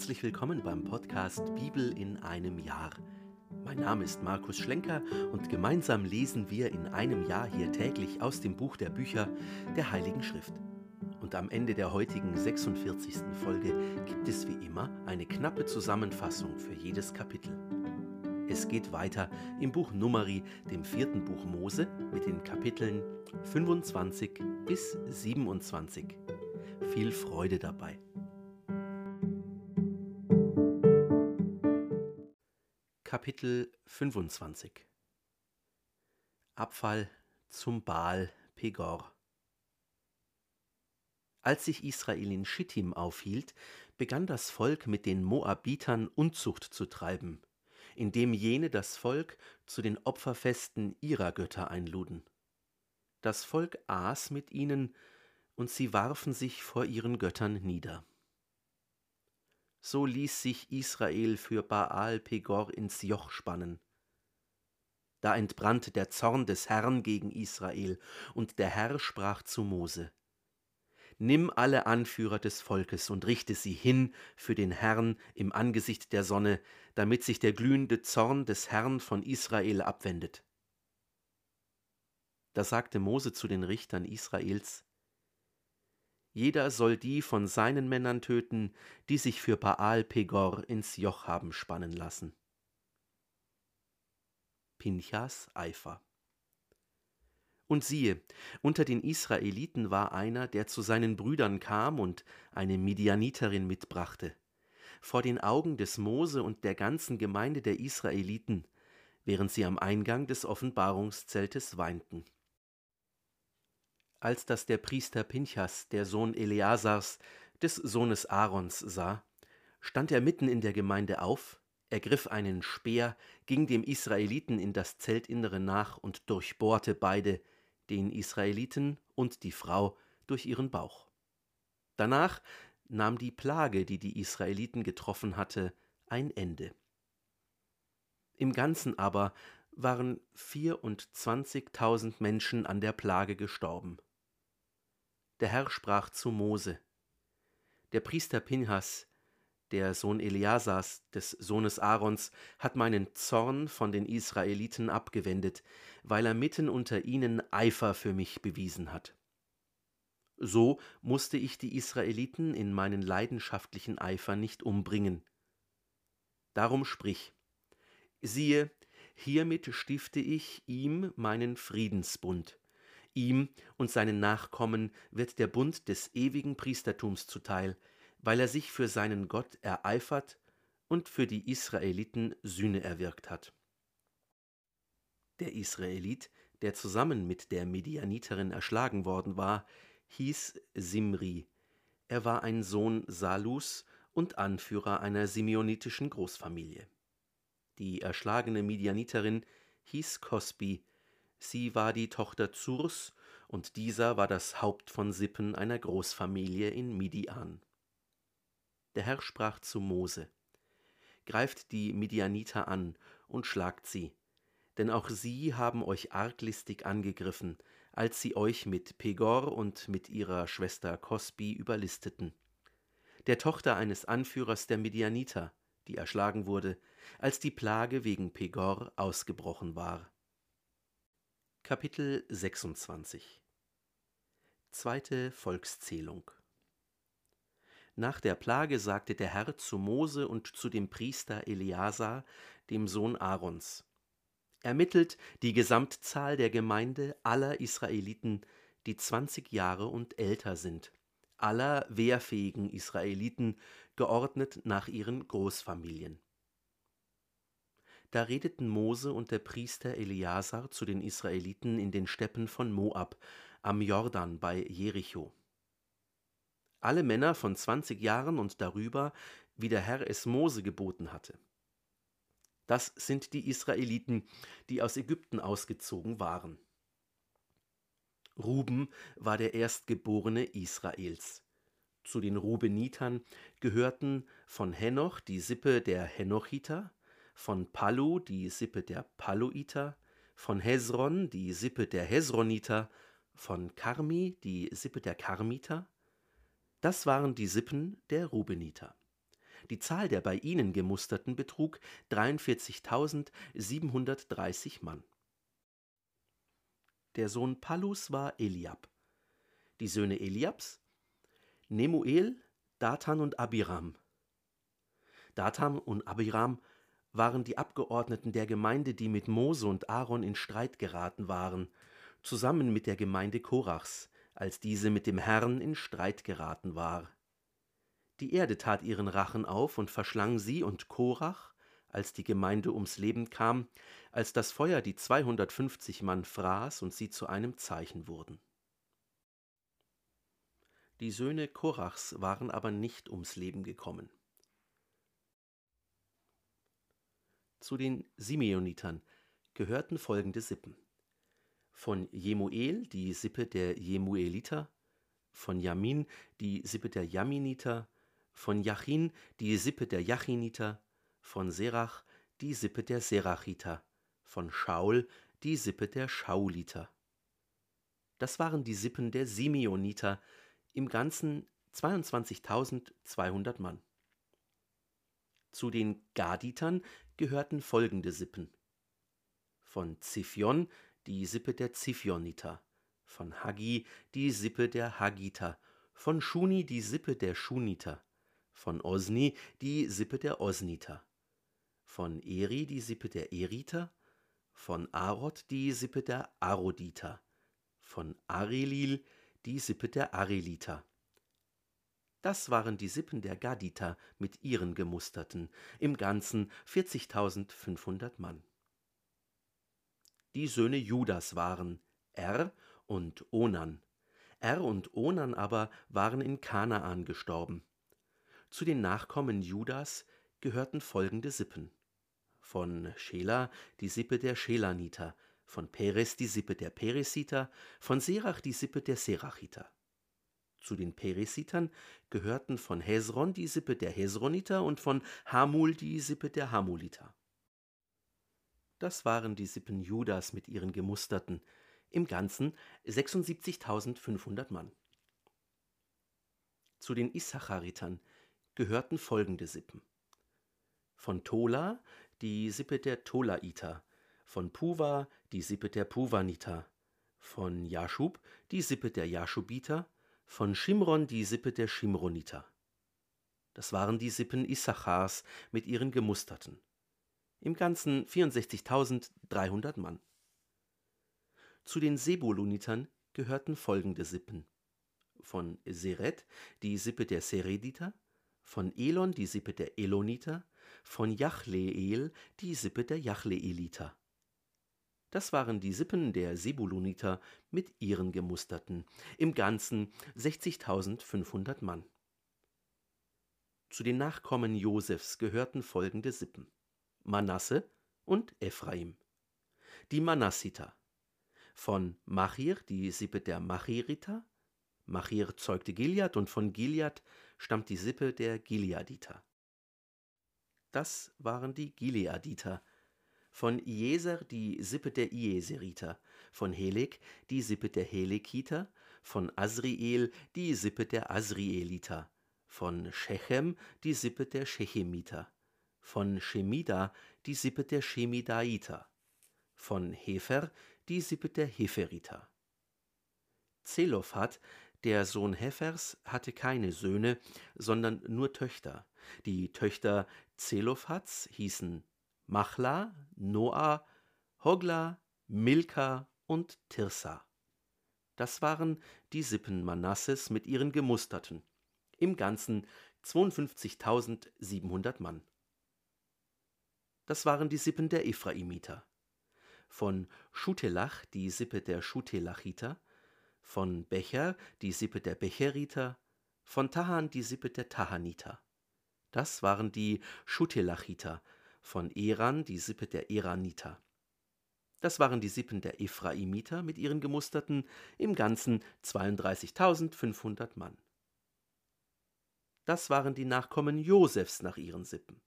Herzlich willkommen beim Podcast Bibel in einem Jahr. Mein Name ist Markus Schlenker und gemeinsam lesen wir in einem Jahr hier täglich aus dem Buch der Bücher der Heiligen Schrift. Und am Ende der heutigen 46. Folge gibt es wie immer eine knappe Zusammenfassung für jedes Kapitel. Es geht weiter im Buch Numeri, dem vierten Buch Mose, mit den Kapiteln 25 bis 27. Viel Freude dabei. Kapitel 25 Abfall zum Baal Pegor. Als sich Israel in Schittim aufhielt, begann das Volk mit den Moabitern Unzucht zu treiben, indem jene das Volk zu den Opferfesten ihrer Götter einluden. Das Volk aß mit ihnen, und sie warfen sich vor ihren Göttern nieder so ließ sich Israel für Baal Pegor ins Joch spannen. Da entbrannte der Zorn des Herrn gegen Israel, und der Herr sprach zu Mose: Nimm alle Anführer des Volkes und richte sie hin für den Herrn im Angesicht der Sonne, damit sich der glühende Zorn des Herrn von Israel abwendet. Da sagte Mose zu den Richtern Israels: jeder soll die von seinen Männern töten, die sich für Baal Pegor ins Joch haben spannen lassen. Pinchas Eifer und siehe, unter den Israeliten war einer, der zu seinen Brüdern kam und eine Midianiterin mitbrachte. Vor den Augen des Mose und der ganzen Gemeinde der Israeliten, während sie am Eingang des Offenbarungszeltes weinten. Als das der Priester Pinchas, der Sohn Eleasars, des Sohnes Aarons, sah, stand er mitten in der Gemeinde auf, ergriff einen Speer, ging dem Israeliten in das Zeltinnere nach und durchbohrte beide, den Israeliten und die Frau, durch ihren Bauch. Danach nahm die Plage, die die Israeliten getroffen hatte, ein Ende. Im Ganzen aber waren vierundzwanzigtausend Menschen an der Plage gestorben. Der Herr sprach zu Mose. Der Priester Pinhas, der Sohn Eleasars, des Sohnes Aarons, hat meinen Zorn von den Israeliten abgewendet, weil er mitten unter ihnen Eifer für mich bewiesen hat. So musste ich die Israeliten in meinen leidenschaftlichen Eifer nicht umbringen. Darum sprich, siehe, hiermit stifte ich ihm meinen Friedensbund Ihm und seinen Nachkommen wird der Bund des ewigen Priestertums zuteil, weil er sich für seinen Gott ereifert und für die Israeliten Sühne erwirkt hat. Der Israelit, der zusammen mit der Medianiterin erschlagen worden war, hieß Simri. Er war ein Sohn Salus und Anführer einer simeonitischen Großfamilie. Die erschlagene Medianiterin hieß Kosbi, Sie war die Tochter Zurs, und dieser war das Haupt von Sippen einer Großfamilie in Midian. Der Herr sprach zu Mose: Greift die Midianiter an und schlagt sie, denn auch sie haben euch arglistig angegriffen, als sie euch mit Pegor und mit ihrer Schwester Kosbi überlisteten, der Tochter eines Anführers der Midianiter, die erschlagen wurde, als die Plage wegen Pegor ausgebrochen war. Kapitel 26 Zweite Volkszählung. Nach der Plage sagte der Herr zu Mose und zu dem Priester Eleazar, dem Sohn Aarons: Ermittelt die Gesamtzahl der Gemeinde aller Israeliten, die zwanzig Jahre und älter sind, aller wehrfähigen Israeliten, geordnet nach ihren Großfamilien da redeten Mose und der Priester Eleazar zu den Israeliten in den Steppen von Moab, am Jordan bei Jericho. Alle Männer von zwanzig Jahren und darüber, wie der Herr es Mose geboten hatte. Das sind die Israeliten, die aus Ägypten ausgezogen waren. Ruben war der Erstgeborene Israels. Zu den Rubenitern gehörten von Henoch die Sippe der Henochiter, von Palu die Sippe der Paluiter, von Hezron die Sippe der Hezroniter, von Karmi die Sippe der Karmiter. Das waren die Sippen der Rubeniter. Die Zahl der bei ihnen gemusterten betrug 43.730 Mann. Der Sohn Pallus war Eliab. Die Söhne Eliabs Nemuel, Datan und Abiram. Datan und Abiram waren die Abgeordneten der Gemeinde, die mit Mose und Aaron in Streit geraten waren, zusammen mit der Gemeinde Korachs, als diese mit dem Herrn in Streit geraten war. Die Erde tat ihren Rachen auf und verschlang sie und Korach, als die Gemeinde ums Leben kam, als das Feuer die 250 Mann fraß und sie zu einem Zeichen wurden. Die Söhne Korachs waren aber nicht ums Leben gekommen. Zu den Simeonitern gehörten folgende Sippen. Von Jemuel die Sippe der Jemueliter, von Jamin die Sippe der Jaminiter, von Jachin die Sippe der Jachiniter, von Serach die Sippe der Serachiter, von Schaul die Sippe der Schauliter. Das waren die Sippen der Simeoniter, im Ganzen 22.200 Mann. Zu den Gaditern gehörten folgende Sippen. Von Ziphion die Sippe der Ziphioniter, von Hagi die Sippe der Hagiter, von Shuni die Sippe der Shuniter, von Osni die Sippe der Osniter, von Eri die Sippe der Eriter, von Arod die Sippe der Aroditer, von Arelil die Sippe der Areliter, das waren die Sippen der Gaditer mit ihren Gemusterten, im Ganzen 40.500 Mann. Die Söhne Judas waren Er und Onan. Er und Onan aber waren in Kanaan gestorben. Zu den Nachkommen Judas gehörten folgende Sippen. Von Schela die Sippe der Schelaniter, von Peres die Sippe der Peresiter, von Serach die Sippe der Serachiter. Zu den Peresitern gehörten von Hezron die Sippe der Hezroniter und von Hamul die Sippe der Hamuliter. Das waren die Sippen Judas mit ihren Gemusterten, im Ganzen 76.500 Mann. Zu den Issacharitern gehörten folgende Sippen. Von Tola die Sippe der Tolaiter, von Puva die Sippe der Puvaniter, von Jaschub die Sippe der Jaschubiter, von Schimron die Sippe der Schimroniter. Das waren die Sippen Issachars mit ihren Gemusterten. Im Ganzen 64.300 Mann. Zu den Sebulunitern gehörten folgende Sippen. Von Seret die Sippe der Serediter, von Elon die Sippe der Eloniter, von Jachleel die Sippe der Jachleeliter. Das waren die Sippen der Sebuluniter mit ihren Gemusterten, im Ganzen 60.500 Mann. Zu den Nachkommen Josefs gehörten folgende Sippen: Manasse und Ephraim. Die Manassiter. Von Machir die Sippe der Machiriter. Machir zeugte Gilead und von Gilead stammt die Sippe der Gileaditer. Das waren die Gileaditer, von Jeser die Sippe der Ieseriter, von Helek die Sippe der Helekiter, von Asriel die Sippe der Asrieliter, von Shechem die Sippe der Shechemiter, von Shemida die Sippe der Shemidaiter, von Hefer die Sippe der Heferiter. Zelophat, der Sohn Hefers, hatte keine Söhne, sondern nur Töchter. Die Töchter Zelophats hießen Machla, Noah, Hogla, Milka und Tirsa. Das waren die Sippen Manasses mit ihren Gemusterten. Im Ganzen 52.700 Mann. Das waren die Sippen der Ephraimiter. Von Schutelach die Sippe der Schutelachiter, von Becher die Sippe der Becheriter, von Tahan die Sippe der Tahaniter. Das waren die Schutelachiter, von Eran die Sippe der Eraniter. Das waren die Sippen der Ephraimiter mit ihren Gemusterten, im Ganzen 32.500 Mann. Das waren die Nachkommen Josefs nach ihren Sippen.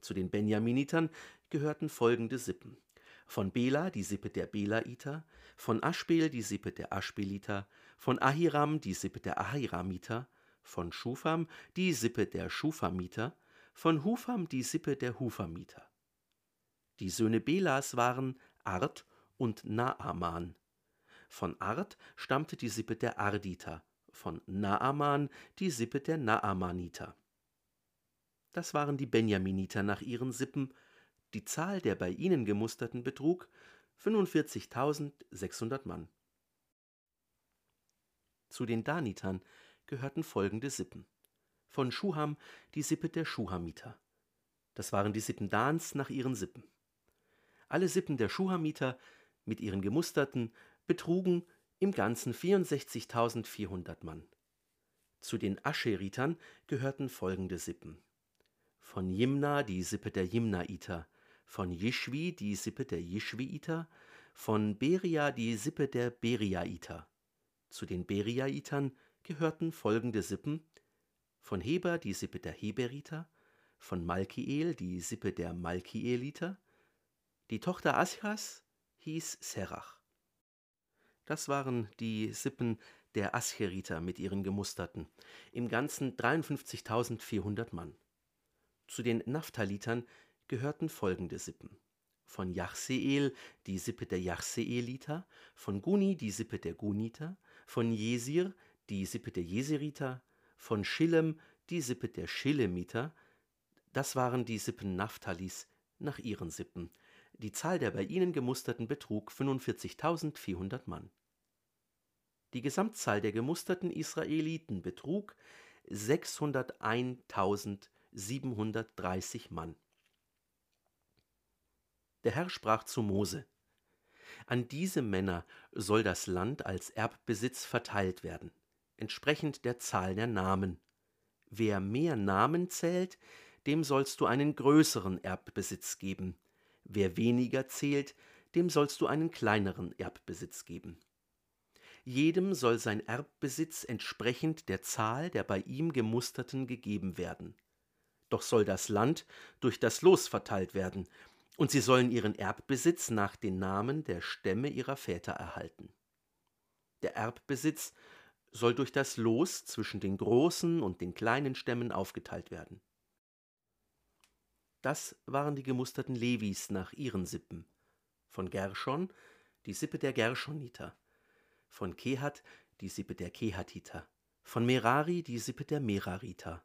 Zu den Benjaminitern gehörten folgende Sippen. Von Bela die Sippe der Belaiter, von Aschbel die Sippe der Aschbeliter, von Ahiram die Sippe der Ahiramiter, von Schufam die Sippe der Schufamiter, von Hufam die Sippe der Hufamiter. Die Söhne Belas waren Art und Naaman. Von Art stammte die Sippe der Arditer, von Naaman die Sippe der Naamaniter. Das waren die Benjaminiter nach ihren Sippen. Die Zahl der bei ihnen gemusterten betrug 45.600 Mann. Zu den Danitern gehörten folgende Sippen. Von Schuham die Sippe der Schuhamiter. Das waren die Sippen Dans nach ihren Sippen. Alle Sippen der Schuhamiter mit ihren Gemusterten betrugen im Ganzen 64.400 Mann. Zu den Ascheritern gehörten folgende Sippen. Von Jimna die Sippe der Jimnaiter, von Jischwi die Sippe der Jischwiiter, von Beria die Sippe der Beriaiter. Zu den Beriaitern gehörten folgende Sippen: von Heber die Sippe der Heberiter, von Malkiel die Sippe der Malkieliter. Die Tochter Aschas hieß Serach. Das waren die Sippen der Ascheriter mit ihren Gemusterten, im Ganzen 53.400 Mann. Zu den Naphtalitern gehörten folgende Sippen: von Jachseel die Sippe der Jachseeliter, von Guni die Sippe der Guniter, von Jesir die Sippe der Jeseriter, von Schillem die Sippe der Schillemiter. Das waren die Sippen Naphtalis nach ihren Sippen. Die Zahl der bei ihnen gemusterten betrug 45.400 Mann. Die Gesamtzahl der gemusterten Israeliten betrug 601.730 Mann. Der Herr sprach zu Mose: An diese Männer soll das Land als Erbbesitz verteilt werden, entsprechend der Zahl der Namen. Wer mehr Namen zählt, dem sollst du einen größeren Erbbesitz geben. Wer weniger zählt, dem sollst du einen kleineren Erbbesitz geben jedem soll sein Erbbesitz entsprechend der Zahl der bei ihm gemusterten gegeben werden. Doch soll das Land durch das Los verteilt werden, und sie sollen ihren Erbbesitz nach den Namen der Stämme ihrer Väter erhalten. Der Erbbesitz soll durch das Los zwischen den großen und den kleinen Stämmen aufgeteilt werden. Das waren die gemusterten Levis nach ihren Sippen. Von Gershon die Sippe der Gershoniter, von Kehat die Sippe der Kehatiter, von Merari die Sippe der Merariter.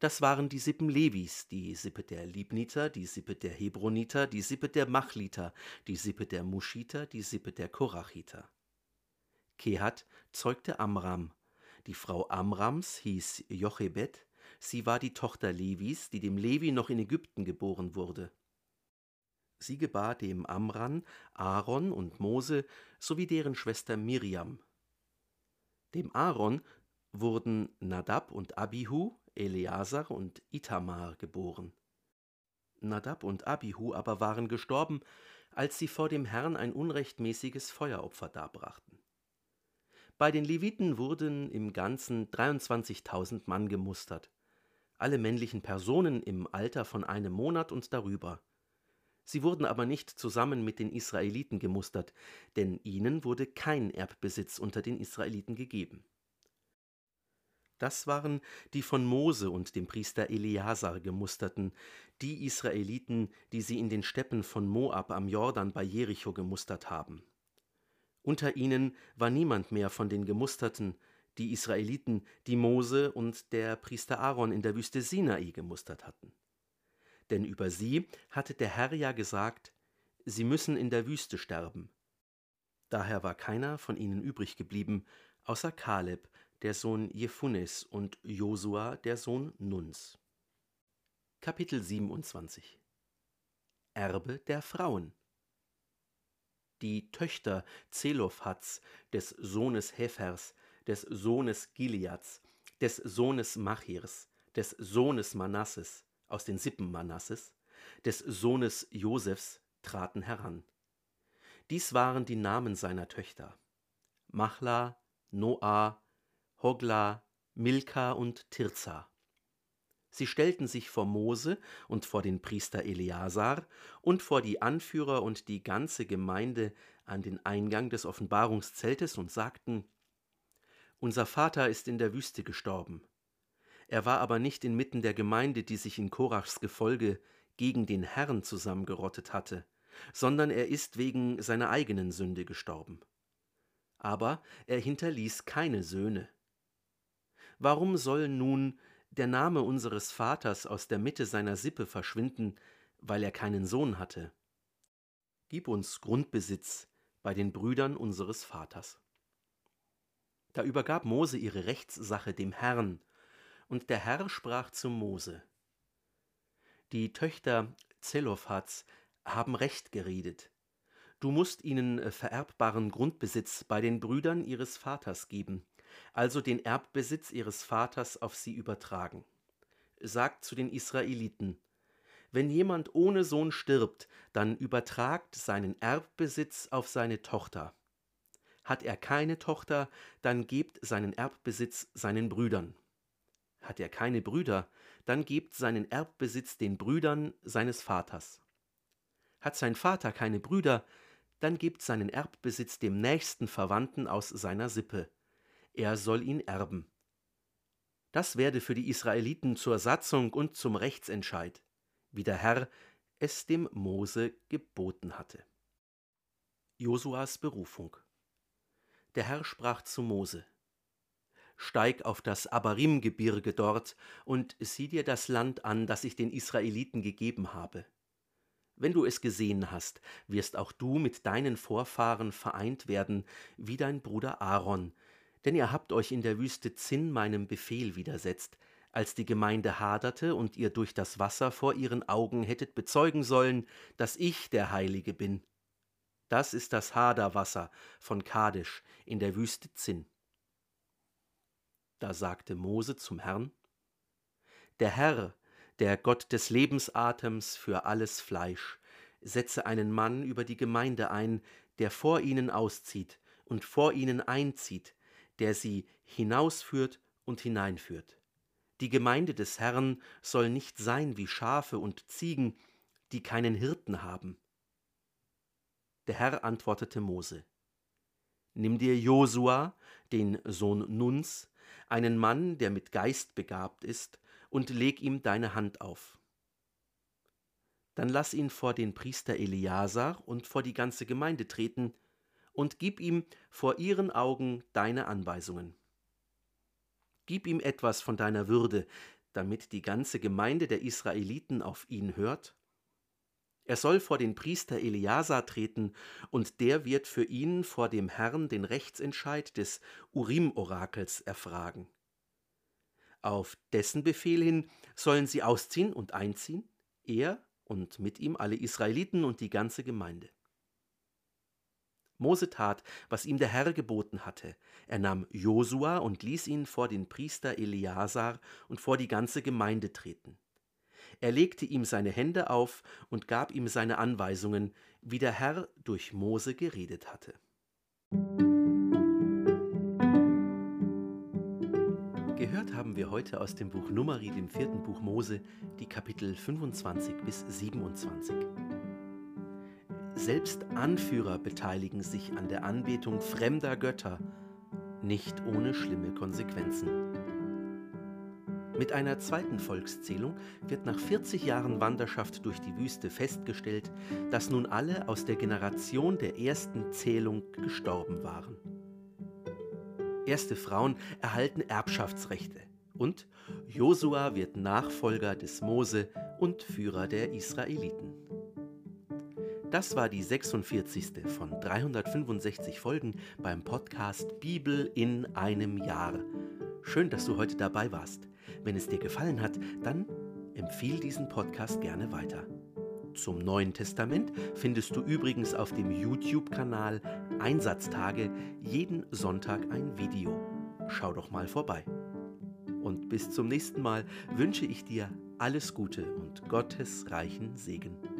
Das waren die Sippen Levis, die Sippe der Libniter, die Sippe der Hebroniter, die Sippe der Machliter, die Sippe der Muschiter, die Sippe der Korachiter. Kehat zeugte Amram. Die Frau Amrams hieß Jochebed, sie war die Tochter Levis, die dem Levi noch in Ägypten geboren wurde. Sie gebar dem Amran, Aaron und Mose sowie deren Schwester Miriam. Dem Aaron wurden Nadab und Abihu, Eleazar und Itamar geboren. Nadab und Abihu aber waren gestorben, als sie vor dem Herrn ein unrechtmäßiges Feueropfer darbrachten. Bei den Leviten wurden im Ganzen 23.000 Mann gemustert, alle männlichen Personen im Alter von einem Monat und darüber. Sie wurden aber nicht zusammen mit den Israeliten gemustert, denn ihnen wurde kein Erbbesitz unter den Israeliten gegeben. Das waren die von Mose und dem Priester Eleazar gemusterten, die Israeliten, die sie in den Steppen von Moab am Jordan bei Jericho gemustert haben. Unter ihnen war niemand mehr von den Gemusterten, die Israeliten, die Mose und der Priester Aaron in der Wüste Sinai gemustert hatten denn über sie hatte der Herr ja gesagt, sie müssen in der Wüste sterben. Daher war keiner von ihnen übrig geblieben, außer Kaleb, der Sohn Jephunes, und Josua, der Sohn Nuns. Kapitel 27 Erbe der Frauen Die Töchter Zelophats, des Sohnes Hephers, des Sohnes Gileads, des Sohnes Machirs, des Sohnes Manasses, aus den Sippen Manasses, des Sohnes Josefs, traten heran. Dies waren die Namen seiner Töchter: Machla, Noah, Hogla, Milka und Tirza. Sie stellten sich vor Mose und vor den Priester Eleazar und vor die Anführer und die ganze Gemeinde an den Eingang des Offenbarungszeltes und sagten: Unser Vater ist in der Wüste gestorben. Er war aber nicht inmitten der Gemeinde, die sich in Korachs Gefolge gegen den Herrn zusammengerottet hatte, sondern er ist wegen seiner eigenen Sünde gestorben. Aber er hinterließ keine Söhne. Warum soll nun der Name unseres Vaters aus der Mitte seiner Sippe verschwinden, weil er keinen Sohn hatte? Gib uns Grundbesitz bei den Brüdern unseres Vaters. Da übergab Mose ihre Rechtssache dem Herrn, und der Herr sprach zu Mose: Die Töchter Zelophats haben Recht geredet. Du musst ihnen äh, vererbbaren Grundbesitz bei den Brüdern ihres Vaters geben, also den Erbbesitz ihres Vaters auf sie übertragen. Sagt zu den Israeliten, wenn jemand ohne Sohn stirbt, dann übertragt seinen Erbbesitz auf seine Tochter. Hat er keine Tochter, dann gebt seinen Erbbesitz seinen Brüdern. Hat er keine Brüder, dann gebt seinen Erbbesitz den Brüdern seines Vaters. Hat sein Vater keine Brüder, dann gebt seinen Erbbesitz dem nächsten Verwandten aus seiner Sippe. Er soll ihn erben. Das werde für die Israeliten zur Satzung und zum Rechtsentscheid, wie der Herr es dem Mose geboten hatte. Josuas Berufung Der Herr sprach zu Mose: Steig auf das Abarim-Gebirge dort und sieh dir das Land an, das ich den Israeliten gegeben habe. Wenn du es gesehen hast, wirst auch du mit deinen Vorfahren vereint werden, wie dein Bruder Aaron, denn ihr habt euch in der Wüste Zinn meinem Befehl widersetzt, als die Gemeinde haderte und ihr durch das Wasser vor ihren Augen hättet bezeugen sollen, dass ich der Heilige bin. Das ist das Haderwasser von Kadesh in der Wüste Zinn. Da sagte Mose zum Herrn, Der Herr, der Gott des Lebensatems für alles Fleisch, setze einen Mann über die Gemeinde ein, der vor ihnen auszieht und vor ihnen einzieht, der sie hinausführt und hineinführt. Die Gemeinde des Herrn soll nicht sein wie Schafe und Ziegen, die keinen Hirten haben. Der Herr antwortete Mose: Nimm dir Josua, den Sohn Nuns, einen Mann, der mit Geist begabt ist, und leg ihm deine Hand auf. Dann lass ihn vor den Priester Eleazar und vor die ganze Gemeinde treten und gib ihm vor ihren Augen deine Anweisungen. Gib ihm etwas von deiner Würde, damit die ganze Gemeinde der Israeliten auf ihn hört. Er soll vor den Priester Eleazar treten, und der wird für ihn vor dem Herrn den Rechtsentscheid des Urim-Orakels erfragen. Auf dessen Befehl hin sollen sie ausziehen und einziehen, er und mit ihm alle Israeliten und die ganze Gemeinde. Mose tat, was ihm der Herr geboten hatte. Er nahm Josua und ließ ihn vor den Priester Eleazar und vor die ganze Gemeinde treten. Er legte ihm seine Hände auf und gab ihm seine Anweisungen, wie der Herr durch Mose geredet hatte. Gehört haben wir heute aus dem Buch Numeri, dem vierten Buch Mose, die Kapitel 25 bis 27. Selbst Anführer beteiligen sich an der Anbetung fremder Götter, nicht ohne schlimme Konsequenzen. Mit einer zweiten Volkszählung wird nach 40 Jahren Wanderschaft durch die Wüste festgestellt, dass nun alle aus der Generation der ersten Zählung gestorben waren. Erste Frauen erhalten Erbschaftsrechte und Josua wird Nachfolger des Mose und Führer der Israeliten. Das war die 46. von 365 Folgen beim Podcast Bibel in einem Jahr. Schön, dass du heute dabei warst. Wenn es dir gefallen hat, dann empfiehl diesen Podcast gerne weiter. Zum Neuen Testament findest du übrigens auf dem YouTube-Kanal Einsatztage jeden Sonntag ein Video. Schau doch mal vorbei. Und bis zum nächsten Mal wünsche ich dir alles Gute und Gottes reichen Segen.